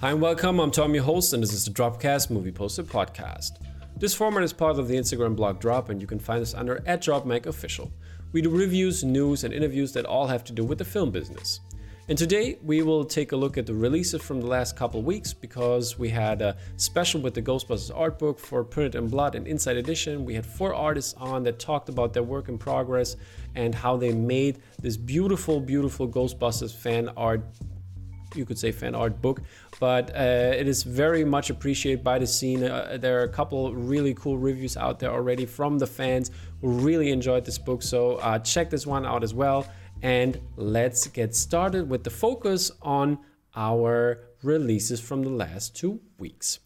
Hi and welcome. I'm Tom, your host, and this is the Dropcast Movie Poster Podcast. This format is part of the Instagram blog Drop, and you can find us under at DropMagOfficial. We do reviews, news, and interviews that all have to do with the film business. And today we will take a look at the releases from the last couple weeks because we had a special with the Ghostbusters art book for Printed in Blood and Insight Edition. We had four artists on that talked about their work in progress and how they made this beautiful, beautiful Ghostbusters fan art you could say fan art book. But uh, it is very much appreciated by the scene. Uh, there are a couple really cool reviews out there already from the fans who really enjoyed this book. So uh, check this one out as well. And let's get started with the focus on our releases from the last two weeks.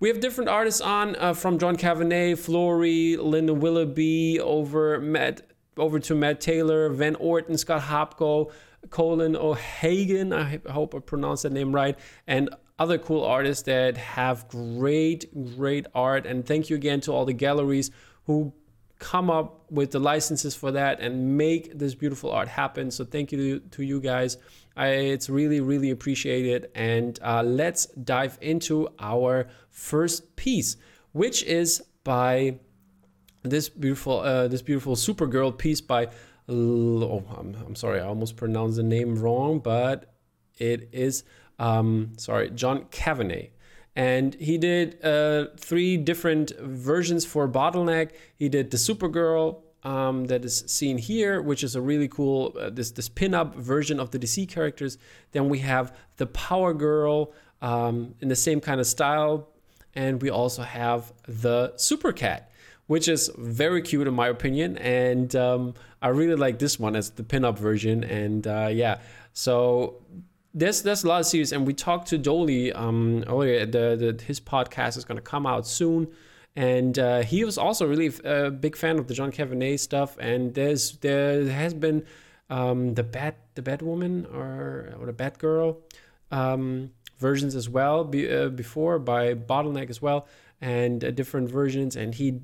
We have different artists on uh, from John Cavanagh, Florey, Lyndon Willoughby, over Matt, over to Matt Taylor, Van Orton, Scott Hopko, Colin O'Hagan, I hope I pronounced that name right, and other cool artists that have great, great art. And thank you again to all the galleries who come up with the licenses for that and make this beautiful art happen. So thank you to, you guys. I, it's really, really appreciated. And uh, let's dive into our first piece, which is by this beautiful, uh, this beautiful Supergirl piece by oh, I'm, I'm sorry, I almost pronounced the name wrong, but it is, um, sorry, John Cavanagh. And he did uh, three different versions for Bottleneck. He did the Supergirl um, that is seen here, which is a really cool uh, this this pinup version of the DC characters. Then we have the Power Girl um, in the same kind of style, and we also have the Super Cat which is very cute in my opinion. And um, I really like this one as the pinup version. And uh, yeah, so there's there's a lot of series, and we talked to Dolly um, earlier. The, the his podcast is going to come out soon, and uh, he was also really a big fan of the John Cavanagh stuff. And there's there has been um, the Bat the Batwoman or or the Batgirl um, versions as well be, uh, before by Bottleneck as well, and uh, different versions. And he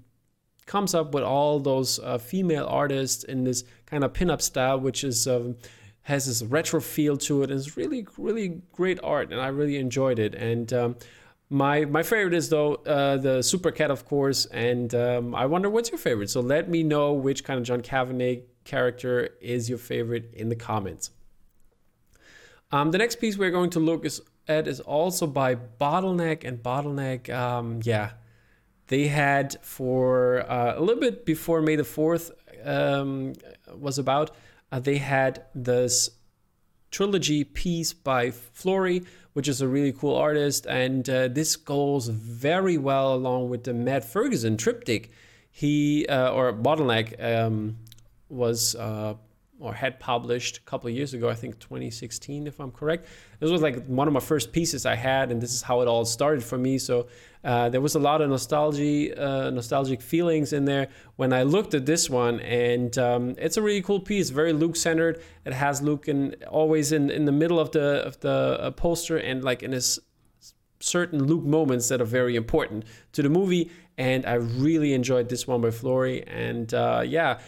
comes up with all those uh, female artists in this kind of pinup style, which is um, has this retro feel to it. And it's really, really great art, and I really enjoyed it. And um, my my favorite is though uh, the Super Cat, of course. And um, I wonder what's your favorite. So let me know which kind of John Cavanagh character is your favorite in the comments. Um, the next piece we're going to look is, at is also by Bottleneck, and Bottleneck, um, yeah, they had for uh, a little bit before May the 4th um, was about, uh, they had this trilogy piece by Florey, which is a really cool artist. And uh, this goes very well along with the Matt Ferguson triptych. He, uh, or Bottleneck, um, was uh, or had published a couple of years ago, I think 2016, if I'm correct. This was like one of my first pieces I had, and this is how it all started for me. So uh, there was a lot of nostalgia, uh, nostalgic feelings in there when I looked at this one, and um, it's a really cool piece, very Luke-centered. It has Luke in always in, in the middle of the of the uh, poster, and like in his certain Luke moments that are very important to the movie. And I really enjoyed this one by Florey, and uh, yeah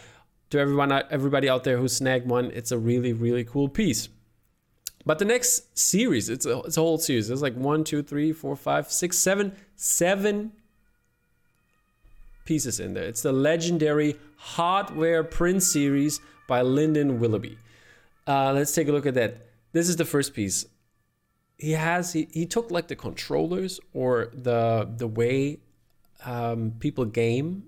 to everyone, everybody out there who snagged one, it's a really, really cool piece. But the next series, it's a, it's a whole series. There's like one, two, three, four, five, six, seven, seven pieces in there. It's the legendary Hardware Print series by Lyndon Willoughby. Uh, let's take a look at that. This is the first piece. He has he, he took like the controllers or the the way um, people game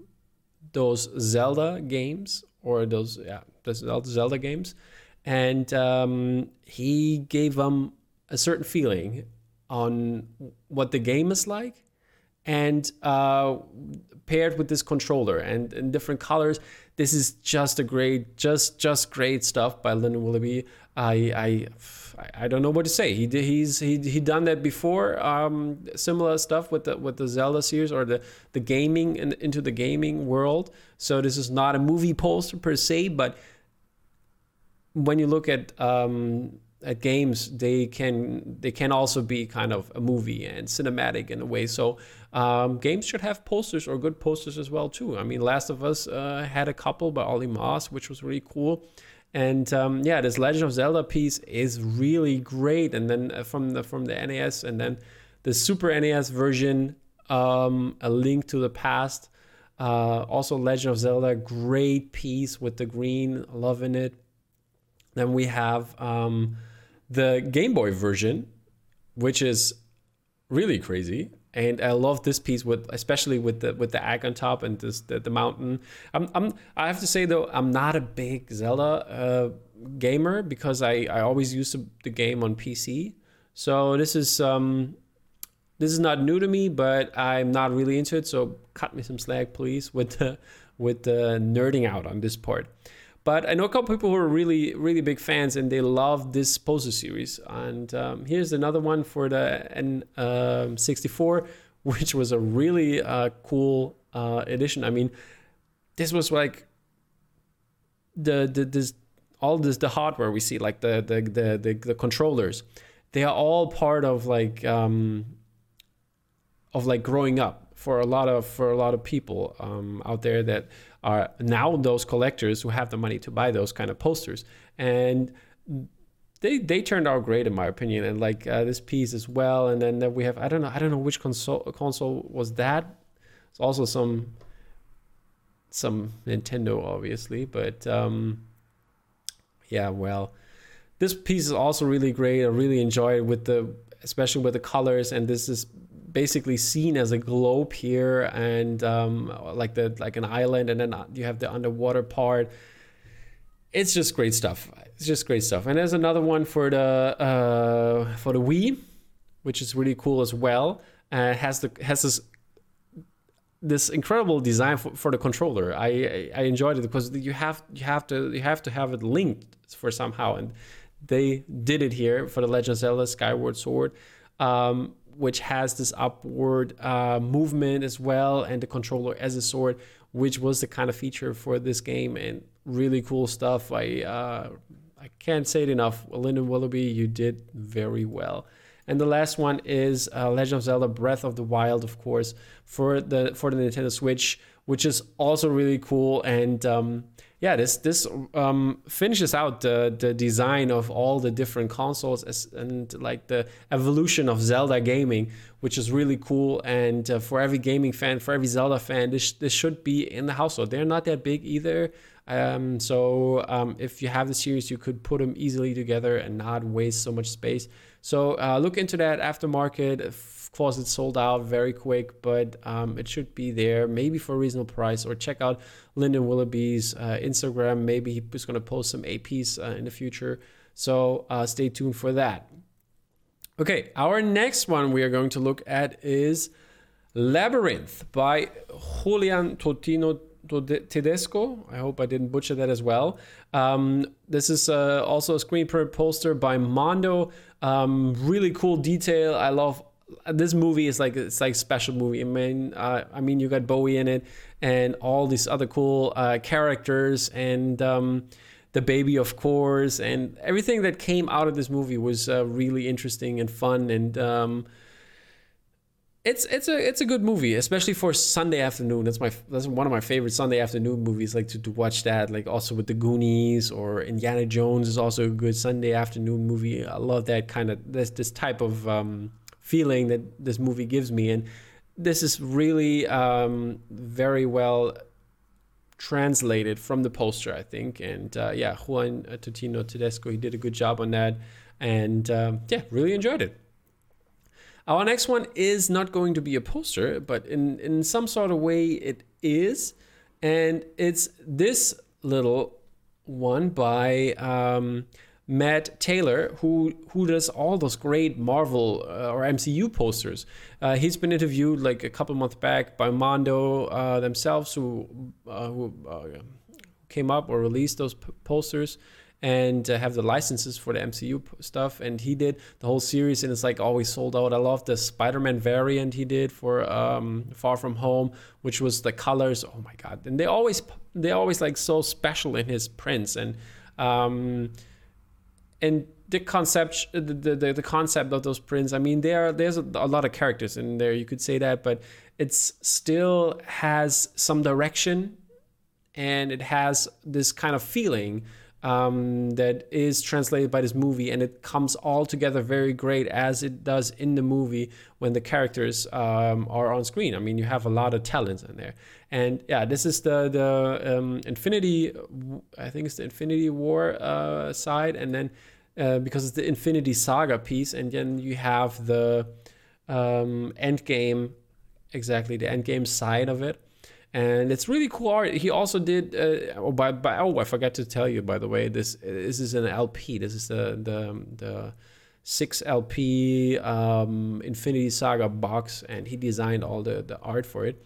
those Zelda games or those yeah the Zelda games, and um, he gave them a certain feeling on what the game is like, and uh, paired with this controller and in different colors. This is just a great, just just great stuff by Lyndon Willoughby. I I I don't know what to say. He did, he's he he done that before. Um, similar stuff with the with the Zelda series or the the gaming and into the gaming world. So this is not a movie poster per se, but when you look at um, at games, they can they can also be kind of a movie and cinematic in a way. So um, games should have posters or good posters as well too. I mean, Last of Us uh, had a couple by Olly Moss, which was really cool. And um, yeah, this Legend of Zelda piece is really great. And then uh, from the from the NES, and then the Super NES version, um, A Link to the Past. Uh, also, Legend of Zelda, great piece with the green, loving it. Then we have um, the Game Boy version, which is really crazy and I love this piece with especially with the with the egg on top and this the, the mountain. I'm I'm I have to say though I'm not a big Zelda uh, gamer because I I always use the game on PC. So this is um this is not new to me, but I'm not really into it. So cut me some slack, please, with the with the nerding out on this part. But I know a couple people who are really, really big fans and they love this poster series. And um, here's another one for the N64, um, which was a really uh, cool uh, edition. I mean, this was like the, the this all this the hardware we see, like the the the the, the controllers. They are all part of like um, of like growing up for a lot of for a lot of people um, out there that are now those collectors who have the money to buy those kind of posters. And they they turned out great in my opinion and like uh, this piece as well. And then we have i don't know i don't know which console console was that. It's also some some nintendo obviously but um yeah well this piece is also really great. I really enjoy it with the especially with the colors and this is basically seen as a globe here and um, like the like an island and then you have the underwater part. It's just great stuff. It's just great stuff. And there's another one for the uh, for the wii which is really cool as well. Uh, has the has this this incredible design for, for the controller. I, I enjoyed it because you have you have to you have to have it linked for somehow. And they did it here for the legend of zelda skyward sword. Um, which has this upward uh, movement as well, and the controller as a sword, which was the kind of feature for this game, and really cool stuff. I uh, I can't say it enough. Lyndon Willoughby, you did very well. And the last one is uh, Legend of Zelda: Breath of the Wild, of course, for the for the Nintendo Switch, which is also really cool and. Um, yeah, this this um, finishes out the the design of all the different consoles as, and like the evolution of Zelda gaming, which is really cool. And uh, for every gaming fan, for every Zelda fan, this this should be in the household. They're not that big either. Um, so um, if you have the series, you could put them easily together and not waste so much space. So uh, look into that aftermarket. Of course, it's sold out very quick, but um, it should be there, maybe for a reasonable price. Or check out Lyndon Willoughby's uh, Instagram. Maybe he's going to post some APs uh, in the future. So uh, stay tuned for that. Okay, our next one we are going to look at is Labyrinth by Julian Totino Tedesco. I hope I didn't butcher that as well. Um, this is uh, also a screen print poster by Mondo. Um, really cool detail. I love this movie is like it's like special movie. I mean, uh, I mean, you got Bowie in it, and all these other cool uh, characters, and um, the baby, of course, and everything that came out of this movie was uh, really interesting and fun, and um, it's it's a it's a good movie, especially for Sunday afternoon. That's my that's one of my favorite Sunday afternoon movies. Like to, to watch that, like also with the Goonies or Indiana Jones is also a good Sunday afternoon movie. I love that kind of this this type of um, feeling that this movie gives me, and this is really um, very well translated from the poster, I think. And uh, yeah, Juan Totino Tedesco, he did a good job on that, and um, yeah, really enjoyed it. Our next one is not going to be a poster, but in, in some sort of way it is. And it's this little one by um, Matt Taylor, who who does all those great Marvel uh, or MCU posters. Uh, he's been interviewed like a couple months back by Mondo uh, themselves, who uh, who uh, came up or released those posters and uh, have the licenses for the MCU stuff. And he did the whole series, and it's like always sold out. I love the Spider-Man variant he did for um, Far From Home, which was the colors. Oh my god! And they always they always like so special in his prints and. Um, and the concept the, the, the concept of those prints i mean there there's a, a, lot of characters in there you could say that but it's still has some direction and it has this kind of feeling um, that is translated by this movie, and it comes all together very great as it does in the movie when the characters um, are on screen. I mean, you have a lot of talent in there, and yeah, this is the the um, Infinity, I think it's the Infinity War uh, side, and then uh, because it's the Infinity Saga piece, and then you have the um, Endgame, exactly the Endgame side of it and it's really cool art. He also did. Uh, oh, by, by, oh, I forgot to tell you. By the way, this this is an LP. This is the the the six LP um, Infinity Saga box, and he designed all the the art for it.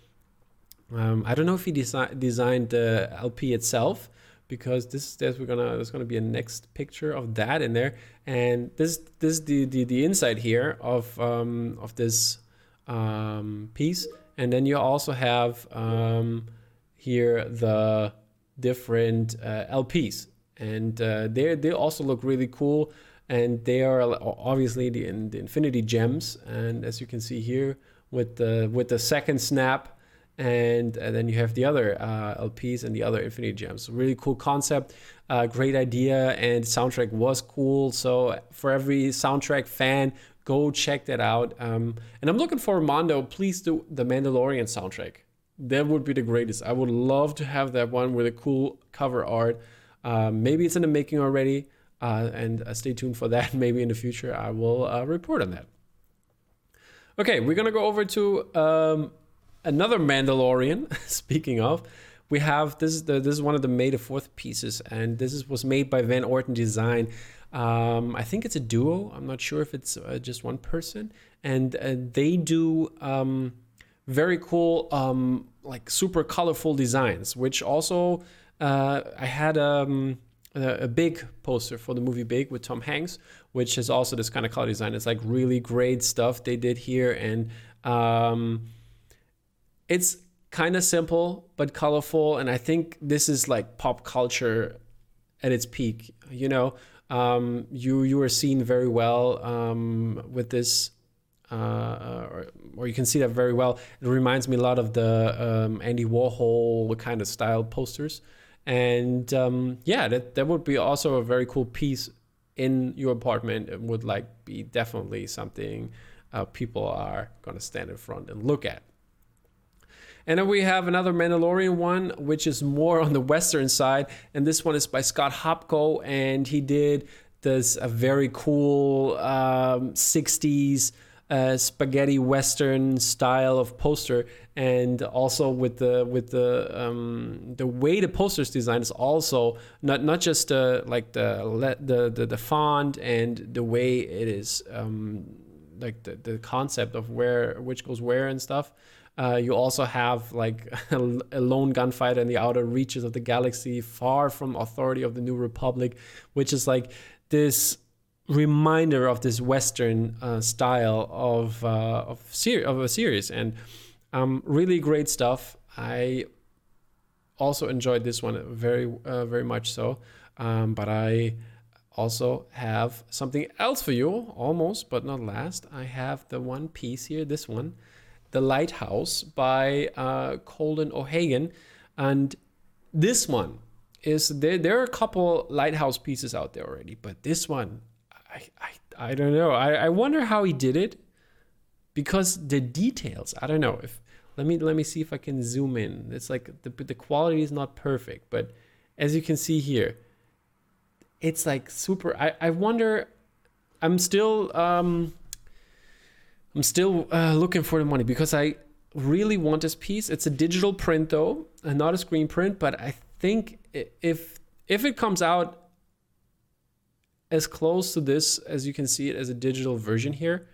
Um, I don't know if he desi- designed the LP itself because this there's we're gonna there's gonna be a next picture of that in there, and this this the the, the inside here of um, of this um, piece and then you also have um, here the different uh, LPs, and uh, they they also look really cool. And they are obviously the, the Infinity Gems, and as you can see here with the with the second snap, and, and then you have the other uh, LPs and the other Infinity Gems. Really cool concept, uh, great idea, and soundtrack was cool. So for every soundtrack fan Go check that out. Um, and I'm looking for Mondo. Please do the Mandalorian soundtrack. That would be the greatest. I would love to have that one with a cool cover art. Um, maybe it's in the making already. Uh, and uh, stay tuned for that. Maybe in the future I will uh, report on that. Okay, we're gonna go over to um, another Mandalorian. Speaking of, we have this is the this is one of the May the Fourth pieces, and this is, was made by Van Orton Design. Um, I think it's a duo. I'm not sure if it's uh, just one person, and uh, they do um, very cool, um, like super colorful designs. Which also, uh, I had um, a, big poster for the movie Big with Tom Hanks, which is also this kind of color design. It's like really great stuff they did here, and um, it's kind of simple but colorful. And I think this is like pop culture at its peak. You know, um, you you are seen very well um, with this, uh, or, or, you can see that very well. It reminds me a lot of the um, Andy Warhol kind of style posters, and um, yeah, that that would be also a very cool piece in your apartment. It would like be definitely something uh, people are gonna stand in front and look at. And then we have another Mandalorian one, which is more on the Western side. And this one is by Scott Hopko. And he did this a very cool um, 60s uh, spaghetti Western style of poster. And also with the with the um, the way the poster's designed is also not not just uh, like the, the the the font and the way it is um, like the, the concept of where which goes where and stuff uh, you also have like a, lone gunfighter in the outer reaches of the galaxy, far from authority of the New Republic, which is like this reminder of this Western uh, style of uh, of, ser- of a series, and um, really great stuff. I also enjoyed this one very uh, very much so, um, but I also have something else for you, almost but not last. I have the one piece here, this one. The Lighthouse by uh, Colin O'Hagan. And this one is there, there are a couple lighthouse pieces out there already, but this one, I, I, I don't know. I, I wonder how he did it because the details, I don't know if let me let me see if I can zoom in. It's like the the quality is not perfect, but as you can see here, it's like super. I, I wonder. I'm still um, I'm still uh, looking for the money because I really want this piece. It's a digital print though, and not a screen print. But I think if if it comes out as close to this as you can see it as a digital version here,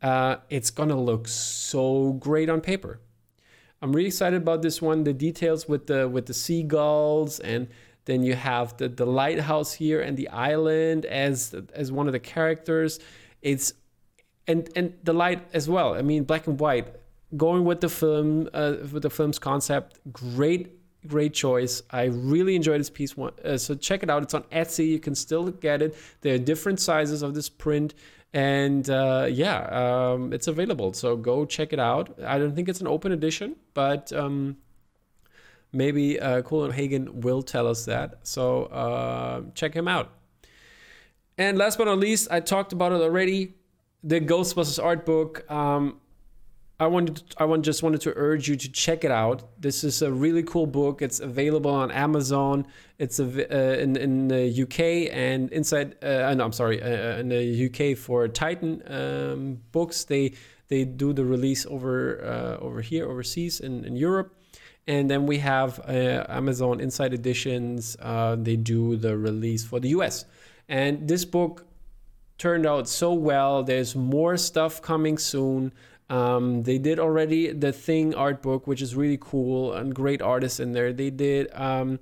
uh, it's gonna look so great on paper. I'm really excited about this one. The details with the with the seagulls and then you have the, the lighthouse here and the island as as one of the characters. It's and and the light as well. I mean, black and white, going with the film, uh, with the film's concept. Great, great choice. I really enjoyed this piece. Uh, so check it out. It's on Etsy. You can still get it. There are different sizes of this print, and uh, yeah, um, it's available. So go check it out. I don't think it's an open edition, but um, maybe uh, Colin Hagen will tell us that. So uh, check him out. And last but not least, I talked about it already. The Ghostbusters art book. Um, I wanted, I want, just wanted to urge you to check it out. This is a really cool book. It's available on Amazon. It's a, uh, in in the UK and inside. Uh, no, I'm sorry, uh, uh in the UK for Titan um, books. They they do the release over uh, over here overseas in, in Europe. And then we have uh, Amazon Insight Editions. they do the release for the US. And this book turned out so well. There's more stuff coming soon. Um, they did already the Thing art book, which is really cool and great artists in there. They did um,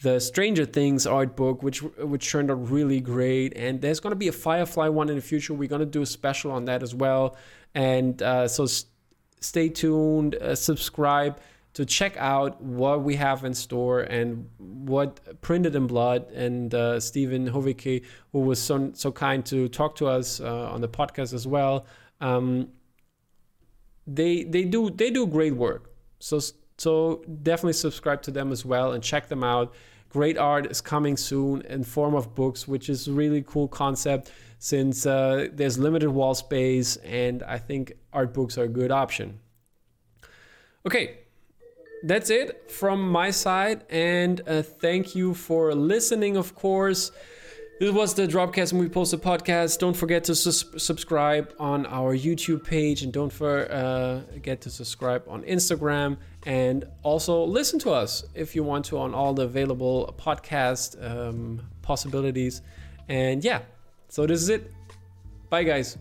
the Stranger Things art book, which which turned out really great. And there's going to be a Firefly one in the future. We're going to do a special on that as well. And uh, so s- stay tuned, uh, subscribe to check out what we have in store and what Printed in Blood and uh, Stephen Hovicki, who was so, so kind to talk to us uh, on the podcast as well. Um, they they do they do great work. So so definitely subscribe to them as well and check them out. Great art is coming soon in form of books, which is a really cool concept since uh, there's limited wall space and I think art books are a good option. Okay, that's it from my side and uh, thank you for listening of course this was the Dropcast Movie Poster podcast. Don't forget to subscribe on our YouTube page and don't forget uh, to subscribe on Instagram and also listen to us if you want to on all the available podcast um, possibilities. And yeah, so this is it. Bye, guys.